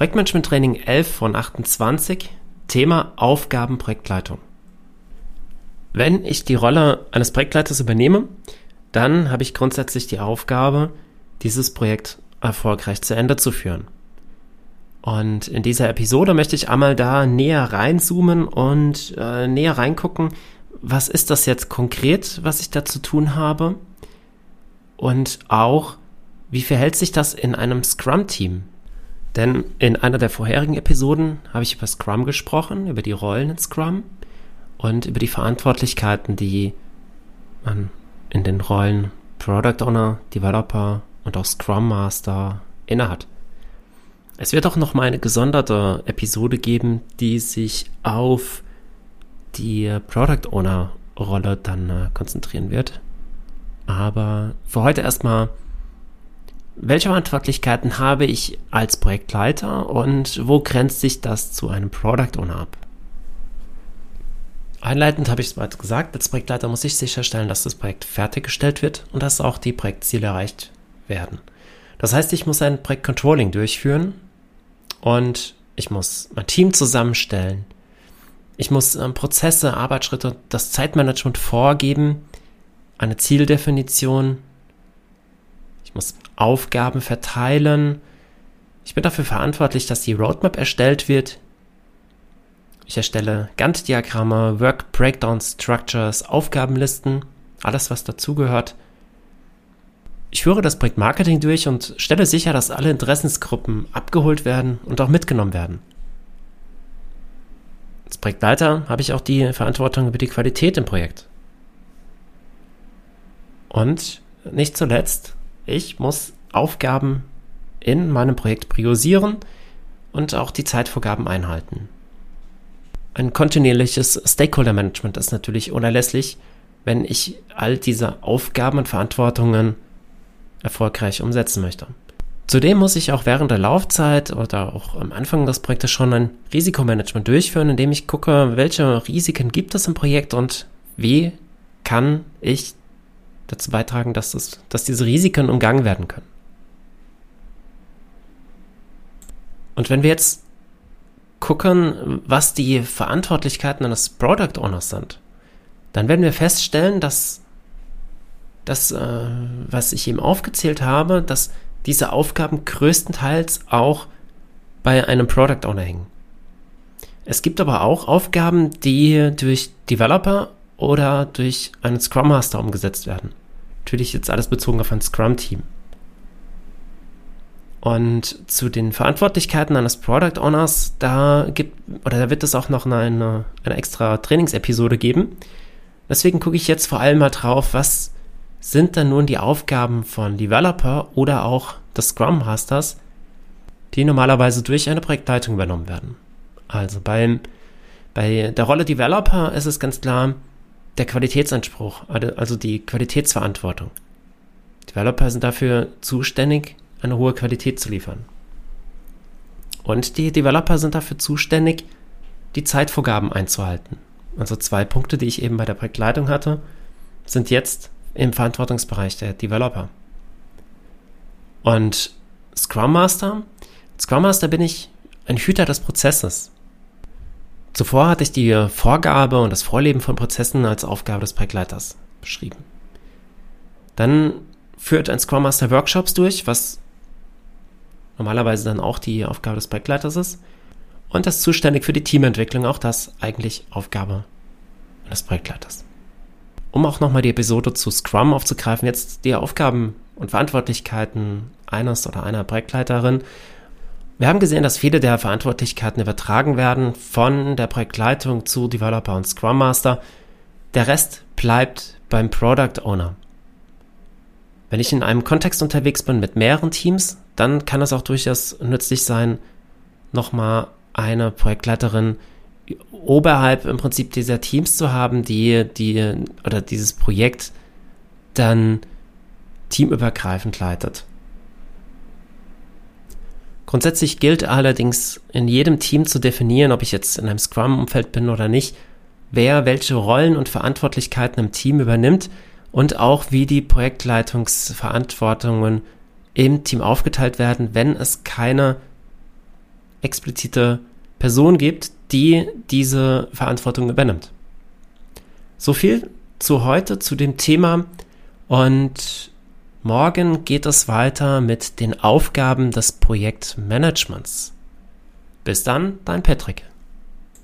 Projektmanagement Training 11 von 28, Thema Aufgabenprojektleitung. Wenn ich die Rolle eines Projektleiters übernehme, dann habe ich grundsätzlich die Aufgabe, dieses Projekt erfolgreich zu Ende zu führen. Und in dieser Episode möchte ich einmal da näher reinzoomen und äh, näher reingucken, was ist das jetzt konkret, was ich da zu tun habe? Und auch, wie verhält sich das in einem Scrum-Team? Denn in einer der vorherigen Episoden habe ich über Scrum gesprochen, über die Rollen in Scrum und über die Verantwortlichkeiten, die man in den Rollen Product Owner, Developer und auch Scrum Master innehat. Es wird auch noch mal eine gesonderte Episode geben, die sich auf die Product Owner Rolle dann äh, konzentrieren wird. Aber für heute erstmal, welche Verantwortlichkeiten habe ich als Projektleiter und wo grenzt sich das zu einem Product Owner ab? Einleitend habe ich es bereits gesagt, als Projektleiter muss ich sicherstellen, dass das Projekt fertiggestellt wird und dass auch die Projektziele erreicht werden. Das heißt, ich muss ein Projektcontrolling durchführen und ich muss mein Team zusammenstellen. Ich muss ähm, Prozesse, Arbeitsschritte, das Zeitmanagement vorgeben, eine Zieldefinition. Ich muss Aufgaben verteilen. Ich bin dafür verantwortlich, dass die Roadmap erstellt wird, ich erstelle Gantt-Diagramme, Work Breakdown Structures, Aufgabenlisten, alles was dazugehört. Ich führe das Projekt Marketing durch und stelle sicher, dass alle Interessensgruppen abgeholt werden und auch mitgenommen werden. Als Projektleiter habe ich auch die Verantwortung über die Qualität im Projekt. Und nicht zuletzt, ich muss Aufgaben in meinem Projekt priorisieren und auch die Zeitvorgaben einhalten. Ein kontinuierliches Stakeholder-Management ist natürlich unerlässlich, wenn ich all diese Aufgaben und Verantwortungen erfolgreich umsetzen möchte. Zudem muss ich auch während der Laufzeit oder auch am Anfang des Projektes schon ein Risikomanagement durchführen, indem ich gucke, welche Risiken gibt es im Projekt und wie kann ich dazu beitragen, dass, es, dass diese Risiken umgangen werden können. Und wenn wir jetzt gucken, was die Verantwortlichkeiten eines Product Owners sind, dann werden wir feststellen, dass das, äh, was ich eben aufgezählt habe, dass diese Aufgaben größtenteils auch bei einem Product Owner hängen. Es gibt aber auch Aufgaben, die durch Developer oder durch einen Scrum Master umgesetzt werden. Natürlich jetzt alles bezogen auf ein Scrum Team. Und zu den Verantwortlichkeiten eines Product Owners, da gibt, oder da wird es auch noch eine, eine extra Trainingsepisode geben. Deswegen gucke ich jetzt vor allem mal drauf, was sind denn nun die Aufgaben von Developer oder auch des Scrum Masters, die normalerweise durch eine Projektleitung übernommen werden. Also beim, bei der Rolle Developer ist es ganz klar der Qualitätsanspruch, also die Qualitätsverantwortung. Developer sind dafür zuständig, eine hohe Qualität zu liefern. Und die Developer sind dafür zuständig, die Zeitvorgaben einzuhalten. Also zwei Punkte, die ich eben bei der Projektleitung hatte, sind jetzt im Verantwortungsbereich der Developer. Und Scrum Master? Scrum Master bin ich ein Hüter des Prozesses. Zuvor hatte ich die Vorgabe und das Vorleben von Prozessen als Aufgabe des Projektleiters beschrieben. Dann führt ein Scrum Master Workshops durch, was normalerweise dann auch die Aufgabe des Projektleiters ist. Und das zuständig für die Teamentwicklung, auch das eigentlich Aufgabe des Projektleiters. Um auch nochmal die Episode zu Scrum aufzugreifen, jetzt die Aufgaben und Verantwortlichkeiten eines oder einer Projektleiterin. Wir haben gesehen, dass viele der Verantwortlichkeiten übertragen werden von der Projektleitung zu Developer und Scrum Master. Der Rest bleibt beim Product Owner. Wenn ich in einem Kontext unterwegs bin mit mehreren Teams, dann kann es auch durchaus nützlich sein, nochmal eine Projektleiterin oberhalb im Prinzip dieser Teams zu haben, die, die oder dieses Projekt dann teamübergreifend leitet. Grundsätzlich gilt allerdings in jedem Team zu definieren, ob ich jetzt in einem Scrum-Umfeld bin oder nicht, wer welche Rollen und Verantwortlichkeiten im Team übernimmt und auch wie die Projektleitungsverantwortungen im Team aufgeteilt werden, wenn es keine explizite Person gibt, die diese Verantwortung übernimmt. So viel zu heute zu dem Thema und morgen geht es weiter mit den Aufgaben des Projektmanagements. Bis dann, dein Patrick.